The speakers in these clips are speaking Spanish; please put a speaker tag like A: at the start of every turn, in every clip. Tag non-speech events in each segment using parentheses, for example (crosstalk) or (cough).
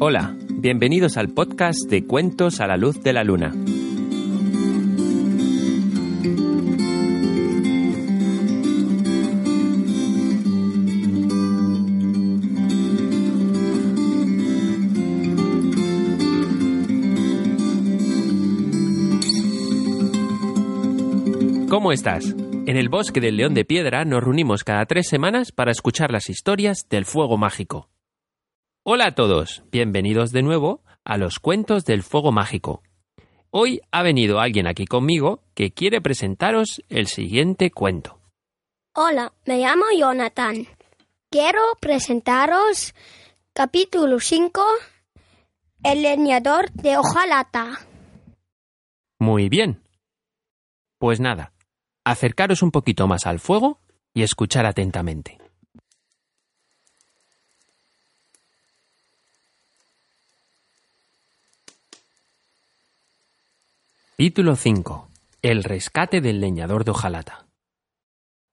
A: Hola, bienvenidos al podcast de Cuentos a la Luz de la Luna. ¿Cómo estás? En el bosque del León de Piedra nos reunimos cada tres semanas para escuchar las historias del fuego mágico. Hola a todos, bienvenidos de nuevo a los cuentos del fuego mágico. Hoy ha venido alguien aquí conmigo que quiere presentaros el siguiente cuento.
B: Hola, me llamo Jonathan. Quiero presentaros capítulo 5, El leñador de hojalata.
A: Muy bien. Pues nada, acercaros un poquito más al fuego y escuchar atentamente. Capítulo 5. El rescate del leñador de hojalata.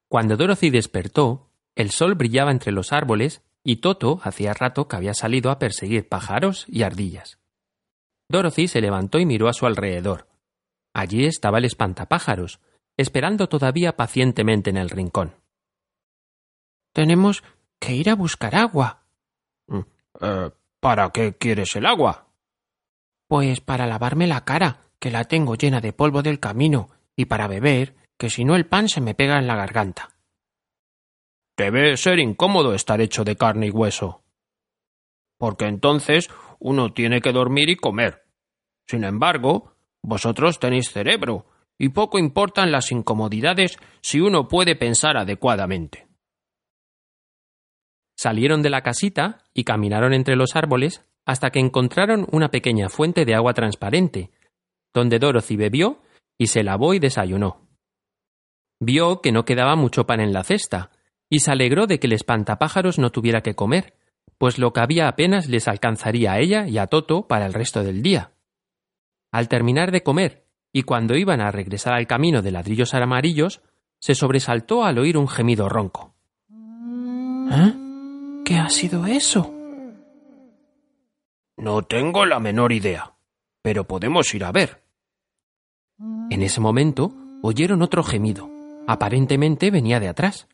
A: Cuando Dorothy despertó, el sol brillaba entre los árboles y Toto hacía rato que había salido a perseguir pájaros y ardillas. Dorothy se levantó y miró a su alrededor. Allí estaba el espantapájaros, esperando todavía pacientemente en el rincón. Tenemos que ir a buscar agua. Eh, ¿Para qué quieres el agua? Pues para lavarme la cara, que la tengo llena de polvo del camino, y para beber, que si no el pan se me pega en la garganta. Debe ser incómodo estar hecho de carne y hueso. Porque entonces uno tiene que dormir y comer. Sin embargo, vosotros tenéis cerebro, y poco importan las incomodidades si uno puede pensar adecuadamente. Salieron de la casita y caminaron entre los árboles hasta que encontraron una pequeña fuente de agua transparente, donde Dorothy bebió y se lavó y desayunó. Vio que no quedaba mucho pan en la cesta, y se alegró de que el espantapájaros no tuviera que comer, pues lo que había apenas les alcanzaría a ella y a Toto para el resto del día. Al terminar de comer, y cuando iban a regresar al camino de ladrillos amarillos, se sobresaltó al oír un gemido ronco. ¿Eh? ¿Qué ha sido eso? No tengo la menor idea, pero podemos ir a ver. En ese momento oyeron otro gemido. Aparentemente venía de atrás.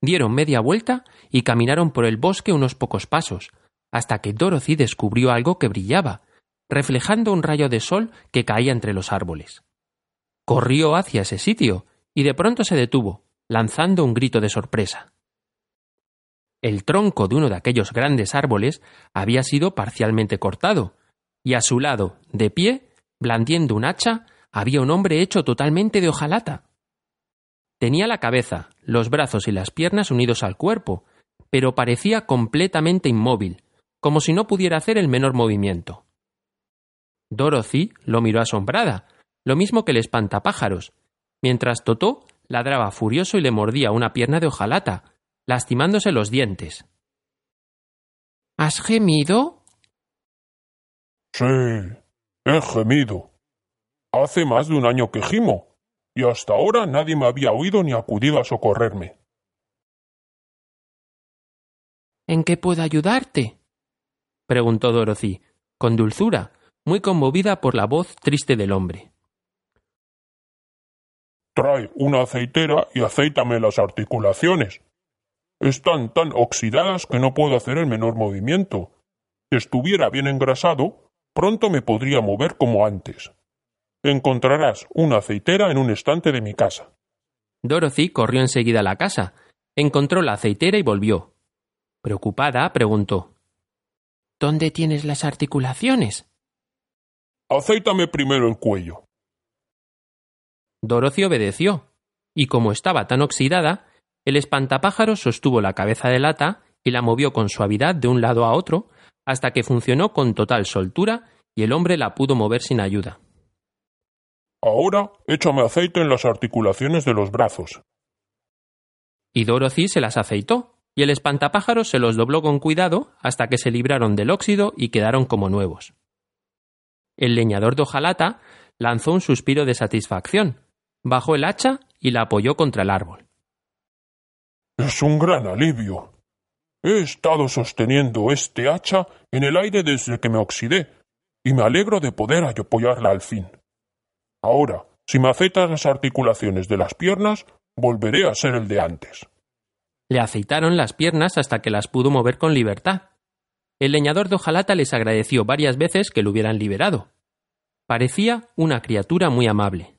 A: Dieron media vuelta y caminaron por el bosque unos pocos pasos, hasta que Dorothy descubrió algo que brillaba, reflejando un rayo de sol que caía entre los árboles. Corrió hacia ese sitio y de pronto se detuvo, lanzando un grito de sorpresa. El tronco de uno de aquellos grandes árboles había sido parcialmente cortado, y a su lado, de pie, blandiendo un hacha, había un hombre hecho totalmente de hojalata. Tenía la cabeza, los brazos y las piernas unidos al cuerpo, pero parecía completamente inmóvil, como si no pudiera hacer el menor movimiento. Dorothy lo miró asombrada, lo mismo que el espantapájaros, mientras Totó ladraba furioso y le mordía una pierna de hojalata, lastimándose los dientes. ¿Has gemido?
C: Sí, he gemido. Hace más de un año que gimo, y hasta ahora nadie me había oído ni acudido a socorrerme.
A: ¿En qué puedo ayudarte? preguntó Dorothy, con dulzura, muy conmovida por la voz triste del hombre.
C: Trae una aceitera y aceítame las articulaciones. Están tan oxidadas que no puedo hacer el menor movimiento. Si estuviera bien engrasado, pronto me podría mover como antes. Encontrarás una aceitera en un estante de mi casa.
A: Dorothy corrió enseguida a la casa, encontró la aceitera y volvió. Preocupada, preguntó ¿Dónde tienes las articulaciones?
C: Aceítame primero el cuello.
A: Dorothy obedeció, y como estaba tan oxidada, el espantapájaros sostuvo la cabeza de lata y la movió con suavidad de un lado a otro hasta que funcionó con total soltura y el hombre la pudo mover sin ayuda.
C: Ahora échame aceite en las articulaciones de los brazos.
A: Y Dorothy se las aceitó, y el espantapájaros se los dobló con cuidado hasta que se libraron del óxido y quedaron como nuevos. El leñador de hojalata lanzó un suspiro de satisfacción, bajó el hacha y la apoyó contra el árbol.
C: Es un gran alivio. He estado sosteniendo este hacha en el aire desde que me oxidé, y me alegro de poder apoyarla al fin. Ahora, si me aceitas las articulaciones de las piernas, volveré a ser el de antes.
A: Le aceitaron las piernas hasta que las pudo mover con libertad. El leñador de hojalata les agradeció varias veces que lo hubieran liberado. Parecía una criatura muy amable.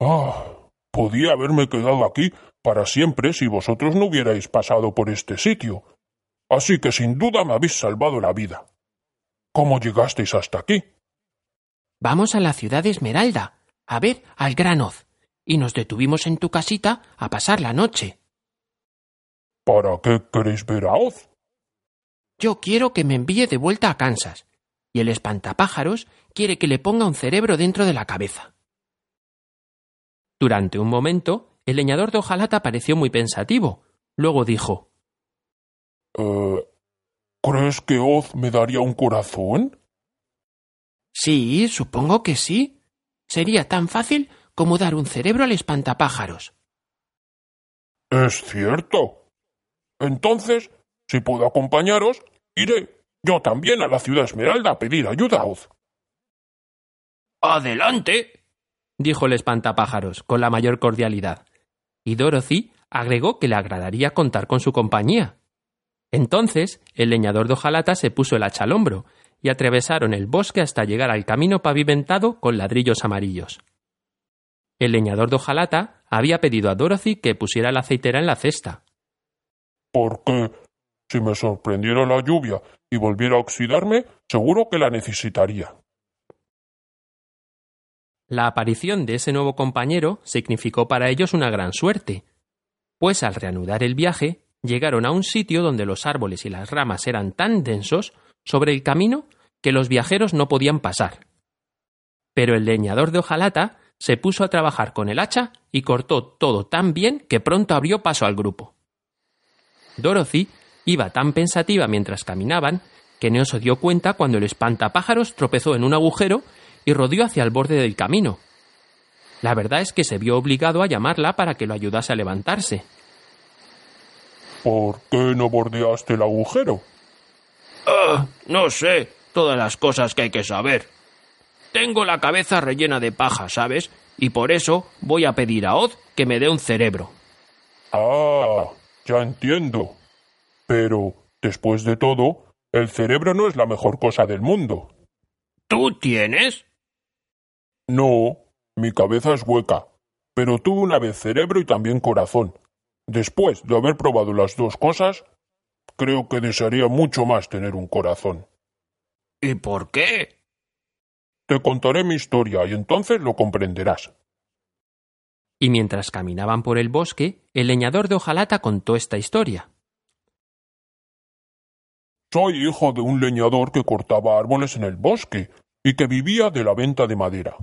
C: Ah, podía haberme quedado aquí para siempre si vosotros no hubierais pasado por este sitio. Así que sin duda me habéis salvado la vida. ¿Cómo llegasteis hasta aquí?
A: Vamos a la ciudad de Esmeralda, a ver al gran Oz, y nos detuvimos en tu casita a pasar la noche.
C: ¿Para qué queréis ver a Oz?
A: Yo quiero que me envíe de vuelta a Kansas, y el espantapájaros quiere que le ponga un cerebro dentro de la cabeza. Durante un momento, el leñador de hojalata pareció muy pensativo. Luego dijo
C: eh, ¿Crees que Oz me daría un corazón?
A: Sí, supongo que sí. Sería tan fácil como dar un cerebro al espantapájaros.
C: Es cierto. Entonces, si puedo acompañaros, iré yo también a la ciudad Esmeralda a pedir ayuda a Oz.
A: Adelante, dijo el espantapájaros con la mayor cordialidad. Y Dorothy agregó que le agradaría contar con su compañía. Entonces el leñador de hojalata se puso el hacha al hombro y atravesaron el bosque hasta llegar al camino pavimentado con ladrillos amarillos. El leñador de hojalata había pedido a Dorothy que pusiera la aceitera en la cesta.
C: ¿Por qué? Si me sorprendiera la lluvia y volviera a oxidarme, seguro que la necesitaría.
A: La aparición de ese nuevo compañero significó para ellos una gran suerte, pues al reanudar el viaje llegaron a un sitio donde los árboles y las ramas eran tan densos sobre el camino que los viajeros no podían pasar. Pero el leñador de hojalata se puso a trabajar con el hacha y cortó todo tan bien que pronto abrió paso al grupo. Dorothy iba tan pensativa mientras caminaban que no se dio cuenta cuando el espantapájaros tropezó en un agujero y rodeó hacia el borde del camino. La verdad es que se vio obligado a llamarla para que lo ayudase a levantarse.
C: ¿Por qué no bordeaste el agujero?
A: Ah, no sé, todas las cosas que hay que saber. Tengo la cabeza rellena de paja, ¿sabes? Y por eso voy a pedir a Oz que me dé un cerebro.
C: Ah, ya entiendo. Pero, después de todo, el cerebro no es la mejor cosa del mundo.
A: ¿Tú tienes?
C: No, mi cabeza es hueca, pero tuve una vez cerebro y también corazón. Después de haber probado las dos cosas, creo que desearía mucho más tener un corazón.
A: ¿Y por qué?
C: Te contaré mi historia y entonces lo comprenderás.
A: Y mientras caminaban por el bosque, el leñador de hojalata contó esta historia.
C: Soy hijo de un leñador que cortaba árboles en el bosque y que vivía de la venta de madera.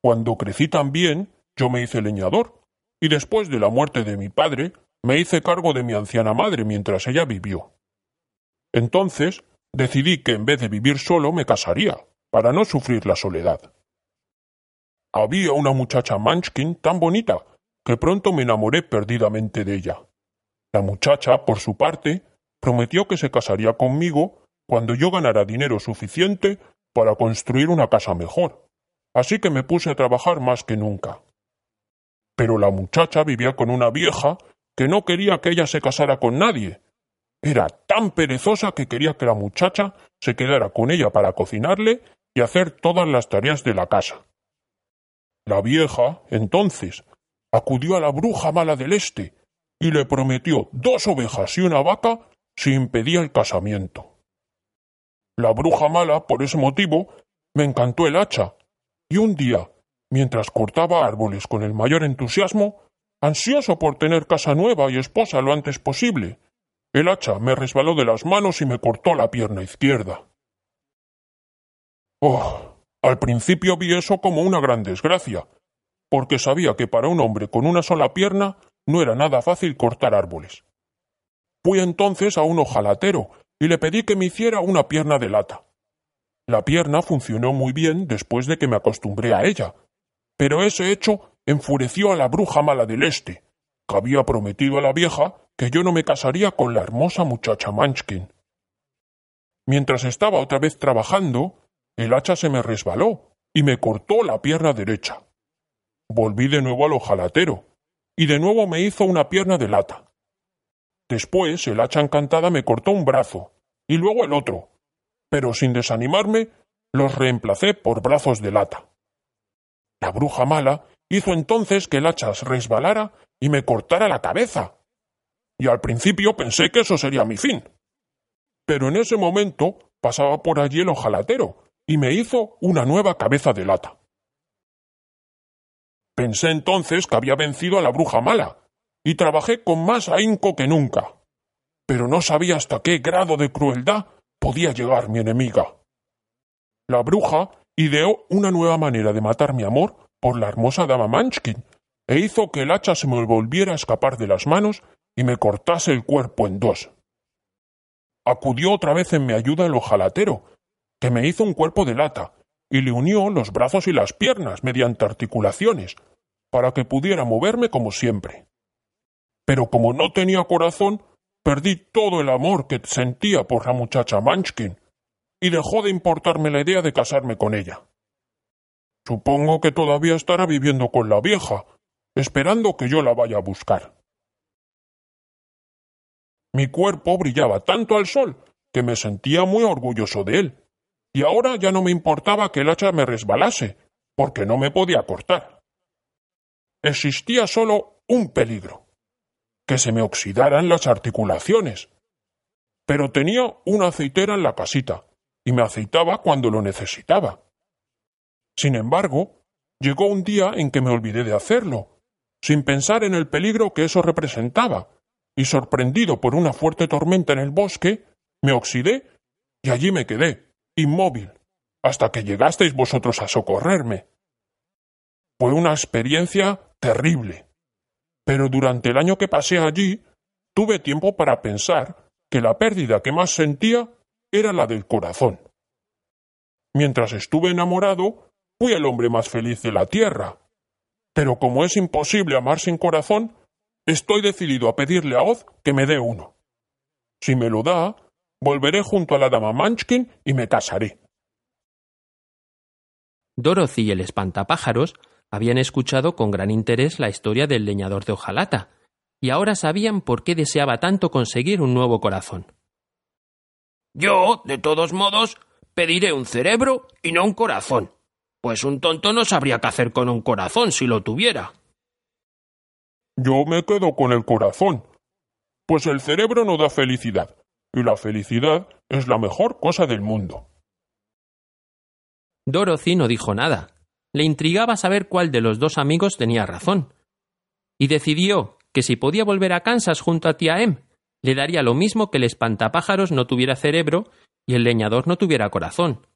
C: Cuando crecí también, yo me hice leñador, y después de la muerte de mi padre, me hice cargo de mi anciana madre mientras ella vivió. Entonces, decidí que en vez de vivir solo me casaría, para no sufrir la soledad. Había una muchacha Munchkin tan bonita que pronto me enamoré perdidamente de ella. La muchacha, por su parte, prometió que se casaría conmigo cuando yo ganara dinero suficiente para construir una casa mejor. Así que me puse a trabajar más que nunca. Pero la muchacha vivía con una vieja que no quería que ella se casara con nadie. Era tan perezosa que quería que la muchacha se quedara con ella para cocinarle y hacer todas las tareas de la casa. La vieja, entonces, acudió a la bruja mala del este y le prometió dos ovejas y una vaca si impedía el casamiento. La bruja mala, por ese motivo, me encantó el hacha, y un día, mientras cortaba árboles con el mayor entusiasmo, ansioso por tener casa nueva y esposa lo antes posible. El hacha me resbaló de las manos y me cortó la pierna izquierda. Oh, al principio vi eso como una gran desgracia, porque sabía que para un hombre con una sola pierna no era nada fácil cortar árboles. Fui entonces a un ojalatero y le pedí que me hiciera una pierna de lata. La pierna funcionó muy bien después de que me acostumbré a ella, pero ese hecho enfureció a la bruja mala del este, que había prometido a la vieja que yo no me casaría con la hermosa muchacha Munchkin. Mientras estaba otra vez trabajando, el hacha se me resbaló y me cortó la pierna derecha. Volví de nuevo al ojalatero, y de nuevo me hizo una pierna de lata. Después el hacha encantada me cortó un brazo, y luego el otro, pero sin desanimarme los reemplacé por brazos de lata. La bruja mala hizo entonces que el hacha resbalara y me cortara la cabeza. Y al principio pensé que eso sería mi fin. Pero en ese momento pasaba por allí el ojalatero y me hizo una nueva cabeza de lata. Pensé entonces que había vencido a la bruja mala, y trabajé con más ahínco que nunca. Pero no sabía hasta qué grado de crueldad podía llegar mi enemiga. La bruja ideó una nueva manera de matar mi amor por la hermosa dama Munchkin, e hizo que el hacha se me volviera a escapar de las manos y me cortase el cuerpo en dos. Acudió otra vez en mi ayuda el ojalatero, que me hizo un cuerpo de lata, y le unió los brazos y las piernas mediante articulaciones, para que pudiera moverme como siempre. Pero como no tenía corazón, perdí todo el amor que sentía por la muchacha Munchkin, y dejó de importarme la idea de casarme con ella. Supongo que todavía estará viviendo con la vieja, esperando que yo la vaya a buscar. Mi cuerpo brillaba tanto al sol que me sentía muy orgulloso de él, y ahora ya no me importaba que el hacha me resbalase, porque no me podía cortar. Existía solo un peligro, que se me oxidaran las articulaciones. Pero tenía una aceitera en la casita, y me aceitaba cuando lo necesitaba. Sin embargo, llegó un día en que me olvidé de hacerlo, sin pensar en el peligro que eso representaba, y sorprendido por una fuerte tormenta en el bosque, me oxidé y allí me quedé, inmóvil, hasta que llegasteis vosotros a socorrerme. Fue una experiencia terrible, pero durante el año que pasé allí tuve tiempo para pensar que la pérdida que más sentía era la del corazón. Mientras estuve enamorado, fui el hombre más feliz de la tierra. Pero como es imposible amar sin corazón, estoy decidido a pedirle a Oz que me dé uno. Si me lo da, volveré junto a la dama Munchkin y me casaré.
A: Dorothy y el espantapájaros habían escuchado con gran interés la historia del leñador de hojalata, y ahora sabían por qué deseaba tanto conseguir un nuevo corazón.
D: Yo, de todos modos, pediré un cerebro y no un corazón, pues un tonto no sabría qué hacer con un corazón si lo tuviera.
C: Yo me quedo con el corazón, pues el cerebro no da felicidad, y la felicidad es la mejor cosa del mundo.
A: Dorothy no dijo nada. Le intrigaba saber cuál de los dos amigos tenía razón. Y decidió que si podía volver a Kansas junto a tía Em, le daría lo mismo que el espantapájaros no tuviera cerebro y el leñador no tuviera corazón,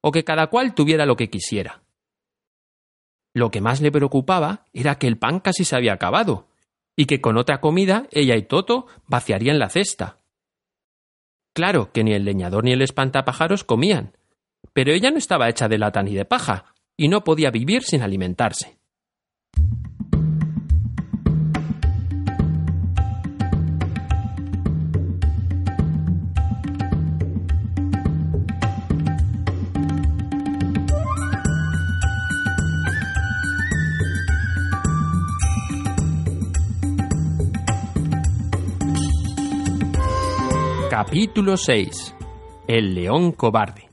A: o que cada cual tuviera lo que quisiera. Lo que más le preocupaba era que el pan casi se había acabado, y que con otra comida ella y Toto vaciarían la cesta. Claro que ni el leñador ni el espantapájaros comían, pero ella no estaba hecha de lata ni de paja, y no podía vivir sin alimentarse. Capítulo 6 El león cobarde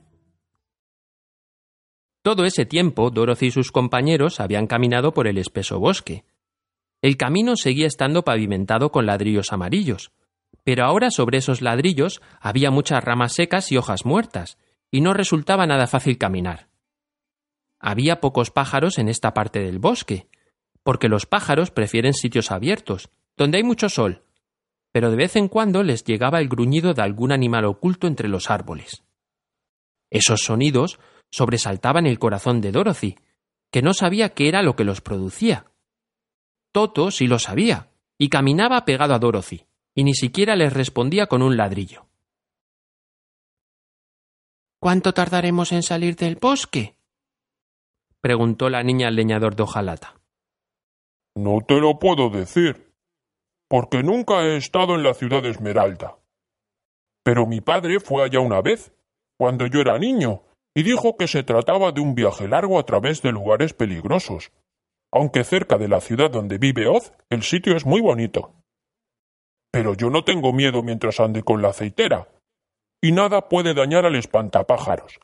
A: Todo ese tiempo Dorothy y sus compañeros habían caminado por el espeso bosque. El camino seguía estando pavimentado con ladrillos amarillos, pero ahora sobre esos ladrillos había muchas ramas secas y hojas muertas, y no resultaba nada fácil caminar. Había pocos pájaros en esta parte del bosque, porque los pájaros prefieren sitios abiertos, donde hay mucho sol, pero de vez en cuando les llegaba el gruñido de algún animal oculto entre los árboles. Esos sonidos sobresaltaban el corazón de Dorothy, que no sabía qué era lo que los producía. Toto sí lo sabía, y caminaba pegado a Dorothy, y ni siquiera les respondía con un ladrillo. ¿Cuánto tardaremos en salir del bosque? preguntó la niña al leñador de hojalata.
C: No te lo puedo decir, porque nunca he estado en la ciudad de Esmeralda. Pero mi padre fue allá una vez, cuando yo era niño, y dijo que se trataba de un viaje largo a través de lugares peligrosos, aunque cerca de la ciudad donde vive Oz el sitio es muy bonito. Pero yo no tengo miedo mientras ande con la aceitera, y nada puede dañar al espantapájaros.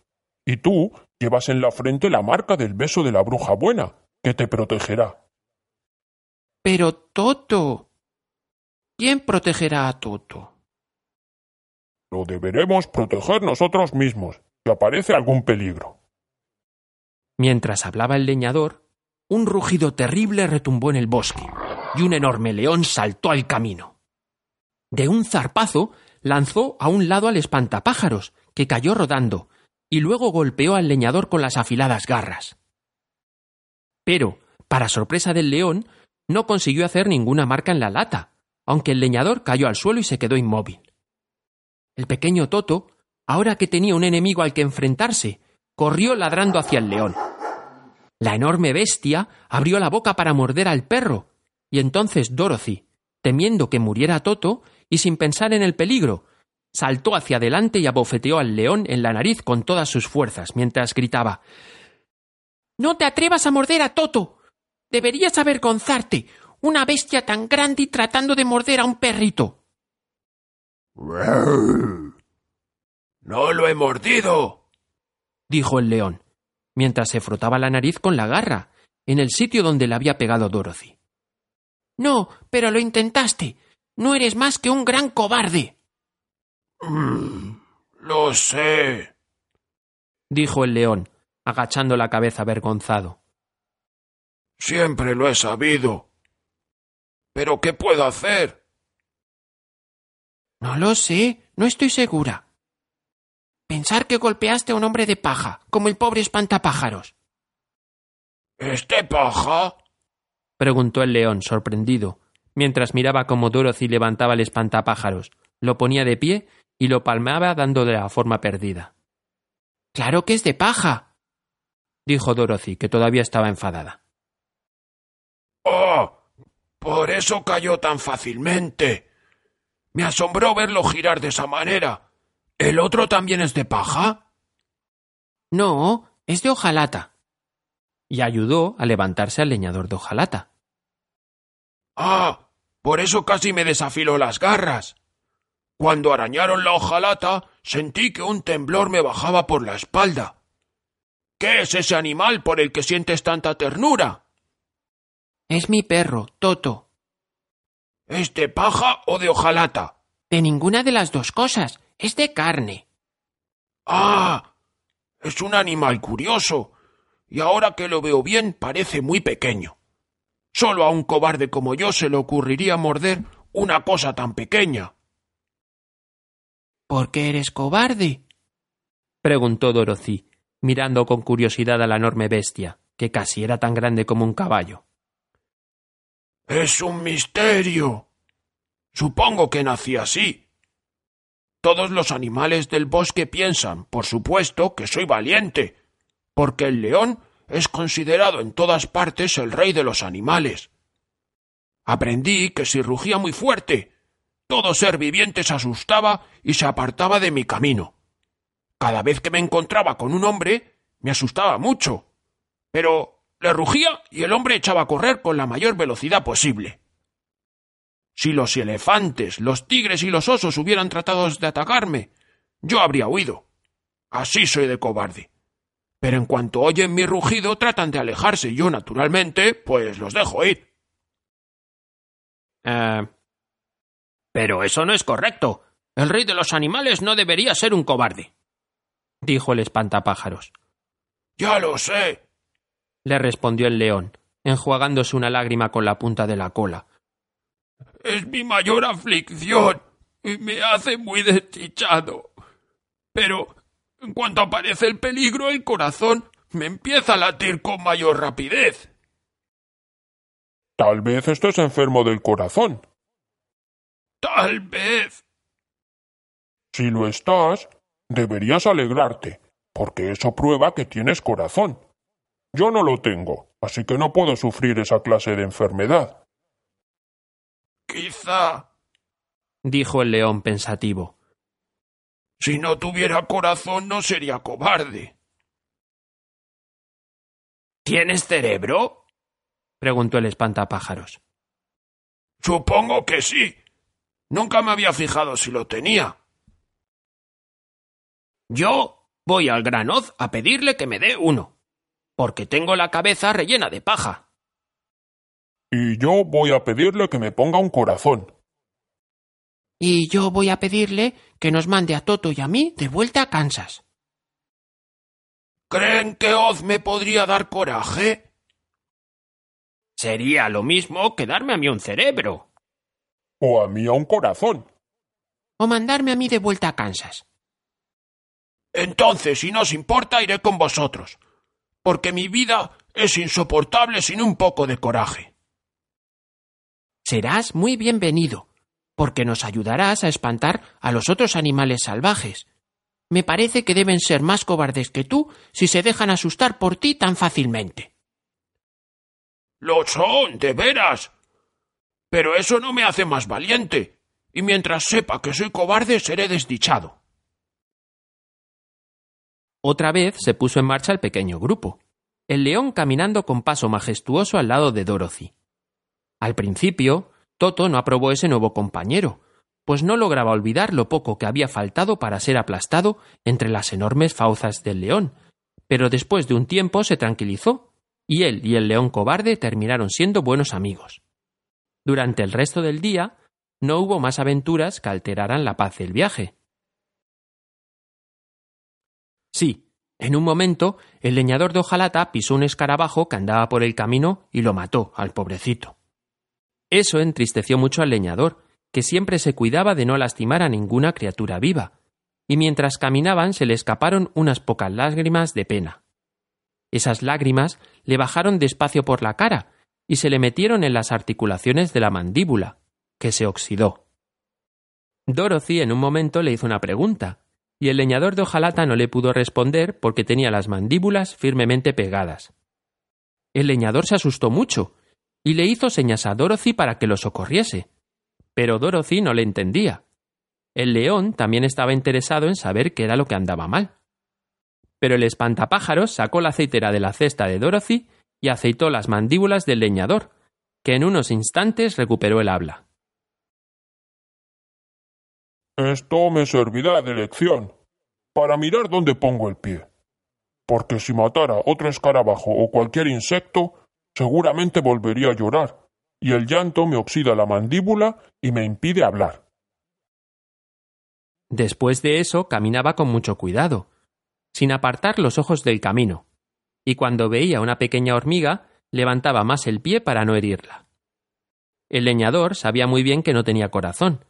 C: Y tú llevas en la frente la marca del beso de la bruja buena, que te protegerá.
A: Pero Toto. ¿Quién protegerá a Toto?
C: Lo deberemos proteger nosotros mismos, si aparece algún peligro.
A: Mientras hablaba el leñador, un rugido terrible retumbó en el bosque, y un enorme león saltó al camino. De un zarpazo lanzó a un lado al espantapájaros, que cayó rodando, y luego golpeó al leñador con las afiladas garras. Pero, para sorpresa del león, no consiguió hacer ninguna marca en la lata, aunque el leñador cayó al suelo y se quedó inmóvil. El pequeño Toto, ahora que tenía un enemigo al que enfrentarse, corrió ladrando hacia el león. La enorme bestia abrió la boca para morder al perro, y entonces Dorothy, temiendo que muriera Toto, y sin pensar en el peligro, saltó hacia adelante y abofeteó al león en la nariz con todas sus fuerzas, mientras gritaba No te atrevas a morder a Toto. Deberías avergonzarte. Una bestia tan grande y tratando de morder a un perrito. (laughs)
D: No lo he mordido.
A: dijo el león, mientras se frotaba la nariz con la garra, en el sitio donde le había pegado Dorothy. No, pero lo intentaste. No eres más que un gran cobarde.
D: Mm, lo sé.
A: dijo el león, agachando la cabeza avergonzado.
D: Siempre lo he sabido. ¿Pero qué puedo hacer?
A: No lo sé, no estoy segura. Pensar que golpeaste a un hombre de paja, como el pobre espantapájaros.
D: ¿Este paja?
A: preguntó el león, sorprendido, mientras miraba cómo Dorothy levantaba el espantapájaros, lo ponía de pie y lo palmeaba dándole la forma perdida. Claro que es de paja, dijo Dorothy, que todavía estaba enfadada.
D: ¡Oh! Por eso cayó tan fácilmente. Me asombró verlo girar de esa manera. ¿El otro también es de paja?
A: No, es de hojalata. Y ayudó a levantarse al leñador de hojalata.
D: Ah, por eso casi me desafiló las garras. Cuando arañaron la hojalata, sentí que un temblor me bajaba por la espalda. ¿Qué es ese animal por el que sientes tanta ternura?
A: Es mi perro, Toto.
D: ¿Es de paja o de hojalata?
A: De ninguna de las dos cosas. Es de carne.
D: Ah. Es un animal curioso. Y ahora que lo veo bien, parece muy pequeño. Solo a un cobarde como yo se le ocurriría morder una cosa tan pequeña.
A: ¿Por qué eres cobarde? preguntó Dorothy, mirando con curiosidad a la enorme bestia, que casi era tan grande como un caballo.
D: Es un misterio. Supongo que nací así. Todos los animales del bosque piensan, por supuesto, que soy valiente, porque el león es considerado en todas partes el rey de los animales. Aprendí que si rugía muy fuerte, todo ser viviente se asustaba y se apartaba de mi camino. Cada vez que me encontraba con un hombre, me asustaba mucho. Pero le rugía y el hombre echaba a correr con la mayor velocidad posible. Si los elefantes, los tigres y los osos hubieran tratado de atacarme, yo habría huido. Así soy de cobarde. Pero en cuanto oyen mi rugido tratan de alejarse y yo, naturalmente, pues los dejo ir.
A: Eh, pero eso no es correcto. El rey de los animales no debería ser un cobarde, dijo el espantapájaros.
D: Ya lo sé,
A: le respondió el león, enjuagándose una lágrima con la punta de la cola.
D: Es mi mayor aflicción y me hace muy desdichado. Pero en cuanto aparece el peligro, el corazón me empieza a latir con mayor rapidez.
C: Tal vez estés enfermo del corazón.
D: Tal vez.
C: Si lo estás, deberías alegrarte, porque eso prueba que tienes corazón. Yo no lo tengo, así que no puedo sufrir esa clase de enfermedad.
D: Quizá.
A: dijo el león pensativo.
D: Si no tuviera corazón no sería cobarde.
A: ¿Tienes cerebro? preguntó el espantapájaros.
D: Supongo que sí. Nunca me había fijado si lo tenía.
A: Yo voy al granoz a pedirle que me dé uno, porque tengo la cabeza rellena de paja.
C: Y yo voy a pedirle que me ponga un corazón.
A: Y yo voy a pedirle que nos mande a Toto y a mí de vuelta a Kansas.
D: ¿Creen que Oz me podría dar coraje?
A: Sería lo mismo que darme a mí un cerebro.
C: O a mí a un corazón.
A: O mandarme a mí de vuelta a Kansas.
D: Entonces, si no os importa, iré con vosotros, porque mi vida es insoportable sin un poco de coraje.
A: Serás muy bienvenido, porque nos ayudarás a espantar a los otros animales salvajes. Me parece que deben ser más cobardes que tú si se dejan asustar por ti tan fácilmente.
D: Lo son, de veras. Pero eso no me hace más valiente, y mientras sepa que soy cobarde seré desdichado.
A: Otra vez se puso en marcha el pequeño grupo, el león caminando con paso majestuoso al lado de Dorothy. Al principio, Toto no aprobó ese nuevo compañero, pues no lograba olvidar lo poco que había faltado para ser aplastado entre las enormes fauces del león, pero después de un tiempo se tranquilizó, y él y el león cobarde terminaron siendo buenos amigos. Durante el resto del día, no hubo más aventuras que alteraran la paz del viaje. Sí, en un momento, el leñador de hojalata pisó un escarabajo que andaba por el camino y lo mató al pobrecito. Eso entristeció mucho al leñador, que siempre se cuidaba de no lastimar a ninguna criatura viva, y mientras caminaban se le escaparon unas pocas lágrimas de pena. Esas lágrimas le bajaron despacio por la cara y se le metieron en las articulaciones de la mandíbula, que se oxidó. Dorothy en un momento le hizo una pregunta, y el leñador de hojalata no le pudo responder porque tenía las mandíbulas firmemente pegadas. El leñador se asustó mucho y le hizo señas a Dorothy para que lo socorriese. Pero Dorothy no le entendía. El león también estaba interesado en saber qué era lo que andaba mal. Pero el espantapájaros sacó la aceitera de la cesta de Dorothy y aceitó las mandíbulas del leñador, que en unos instantes recuperó el habla.
C: Esto me servirá de lección, para mirar dónde pongo el pie. Porque si matara otro escarabajo o cualquier insecto, seguramente volvería a llorar, y el llanto me oxida la mandíbula y me impide hablar.
A: Después de eso caminaba con mucho cuidado, sin apartar los ojos del camino, y cuando veía una pequeña hormiga, levantaba más el pie para no herirla. El leñador sabía muy bien que no tenía corazón,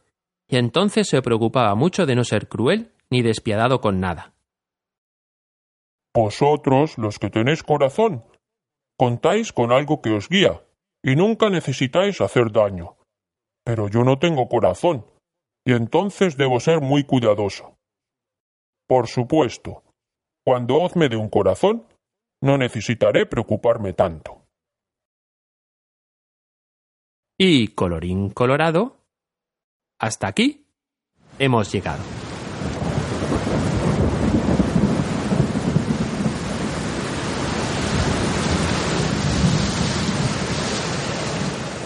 A: y entonces se preocupaba mucho de no ser cruel ni despiadado con nada.
C: Vosotros, los que tenéis corazón, contáis con algo que os guía, y nunca necesitáis hacer daño. Pero yo no tengo corazón, y entonces debo ser muy cuidadoso. Por supuesto, cuando os me dé un corazón, no necesitaré preocuparme tanto.
A: Y colorín colorado, hasta aquí hemos llegado.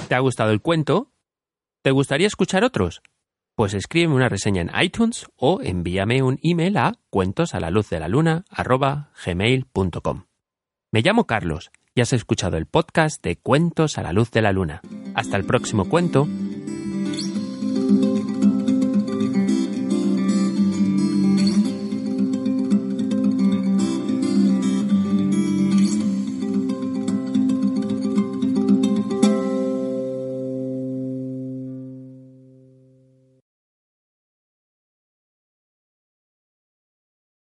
A: ¿Te ha gustado el cuento? ¿Te gustaría escuchar otros? Pues escríbeme una reseña en iTunes o envíame un email a cuentos a la luz de la luna gmail.com. Me llamo Carlos y has escuchado el podcast de Cuentos a la luz de la luna. Hasta el próximo cuento Thank you.